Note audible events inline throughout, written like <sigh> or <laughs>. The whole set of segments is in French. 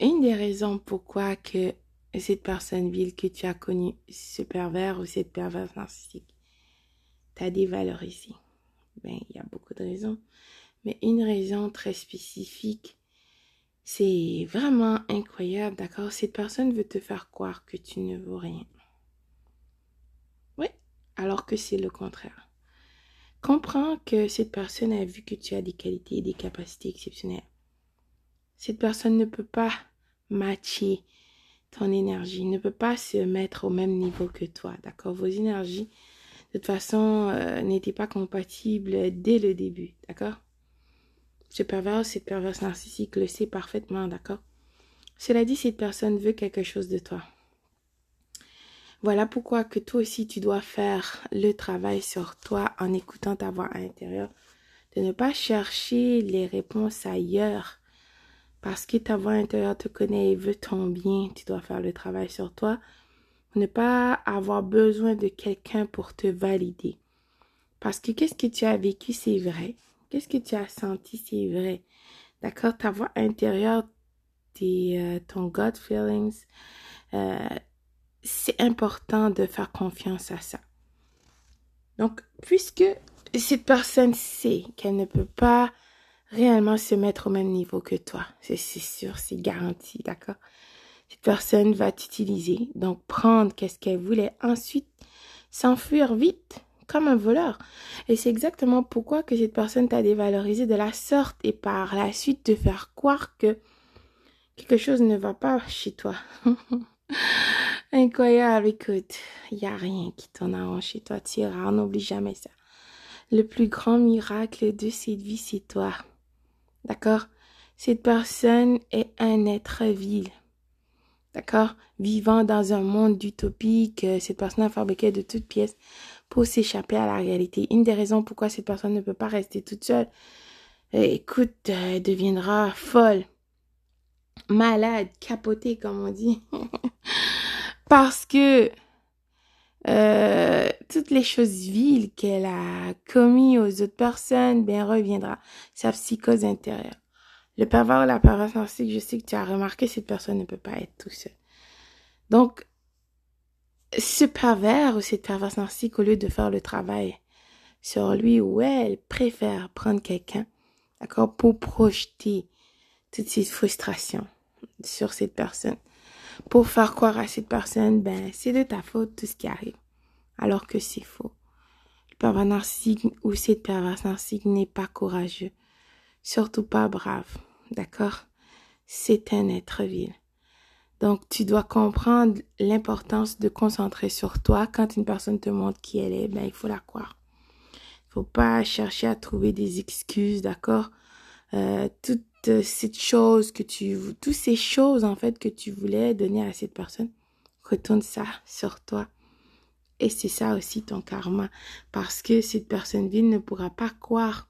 une des raisons pourquoi que cette personne vile que tu as connu, ce pervers ou cette perverse narcissique, t'a dévalorisé. Ben, il y a beaucoup de raisons. Mais une raison très spécifique, c'est vraiment incroyable, d'accord? Cette personne veut te faire croire que tu ne vaux rien. Oui, alors que c'est le contraire. Comprends que cette personne a vu que tu as des qualités et des capacités exceptionnelles. Cette personne ne peut pas matcher ton énergie, ne peut pas se mettre au même niveau que toi, d'accord? Vos énergies, de toute façon, euh, n'étaient pas compatibles dès le début, d'accord? Ce pervers, cette perverse narcissique le sait parfaitement, d'accord? Cela dit, cette personne veut quelque chose de toi. Voilà pourquoi que toi aussi tu dois faire le travail sur toi en écoutant ta voix à l'intérieur, de ne pas chercher les réponses ailleurs, parce que ta voix intérieure te connaît et veut ton bien, tu dois faire le travail sur toi. Ne pas avoir besoin de quelqu'un pour te valider. Parce que qu'est-ce que tu as vécu, c'est vrai. Qu'est-ce que tu as senti, c'est vrai. D'accord? Ta voix intérieure, tes, euh, ton gut feelings, euh, c'est important de faire confiance à ça. Donc, puisque cette personne sait qu'elle ne peut pas réellement se mettre au même niveau que toi. C'est sûr, c'est garanti, d'accord? Cette personne va t'utiliser, donc prendre qu'est-ce qu'elle voulait, ensuite s'enfuir vite, comme un voleur. Et c'est exactement pourquoi que cette personne t'a dévalorisé de la sorte et par la suite te faire croire que quelque chose ne va pas chez toi. <laughs> Incroyable, écoute, il n'y a rien qui t'en arrange chez toi, tu iras, n'oublie jamais ça. Le plus grand miracle de cette vie, c'est toi. D'accord? Cette personne est un être vil. D'accord? Vivant dans un monde utopique, euh, cette personne a fabriqué de toutes pièces pour s'échapper à la réalité. Une des raisons pourquoi cette personne ne peut pas rester toute seule, euh, écoute, elle deviendra folle, malade, capotée, comme on dit. <laughs> Parce que euh, toutes les choses viles qu'elle a commis aux autres personnes, bien reviendra. Sa psychose intérieure. Le pervers ou la perverse narcissique, je sais que tu as remarqué, cette personne ne peut pas être tout seul. Donc, ce pervers ou cette perverse narcissique, au lieu de faire le travail sur lui ou elle, préfère prendre quelqu'un, d'accord, pour projeter toutes ces frustrations sur cette personne. Pour faire croire à cette personne, ben, c'est de ta faute tout ce qui arrive alors que c'est faux. Le pervers narcissique ou cette perverse narcissique n'est pas courageux, surtout pas brave, d'accord? C'est un être vil. Donc, tu dois comprendre l'importance de concentrer sur toi. Quand une personne te montre qui elle est, ben, il faut la croire. Il faut pas chercher à trouver des excuses, d'accord? Euh, Toutes ces choses que tu, toutes ces choses, en fait, que tu voulais donner à cette personne, retourne ça sur toi. Et c'est ça aussi ton karma. Parce que cette personne vile ne pourra pas croire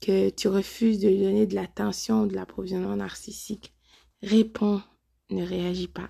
que tu refuses de lui donner de l'attention, de l'approvisionnement narcissique. Réponds, ne réagis pas.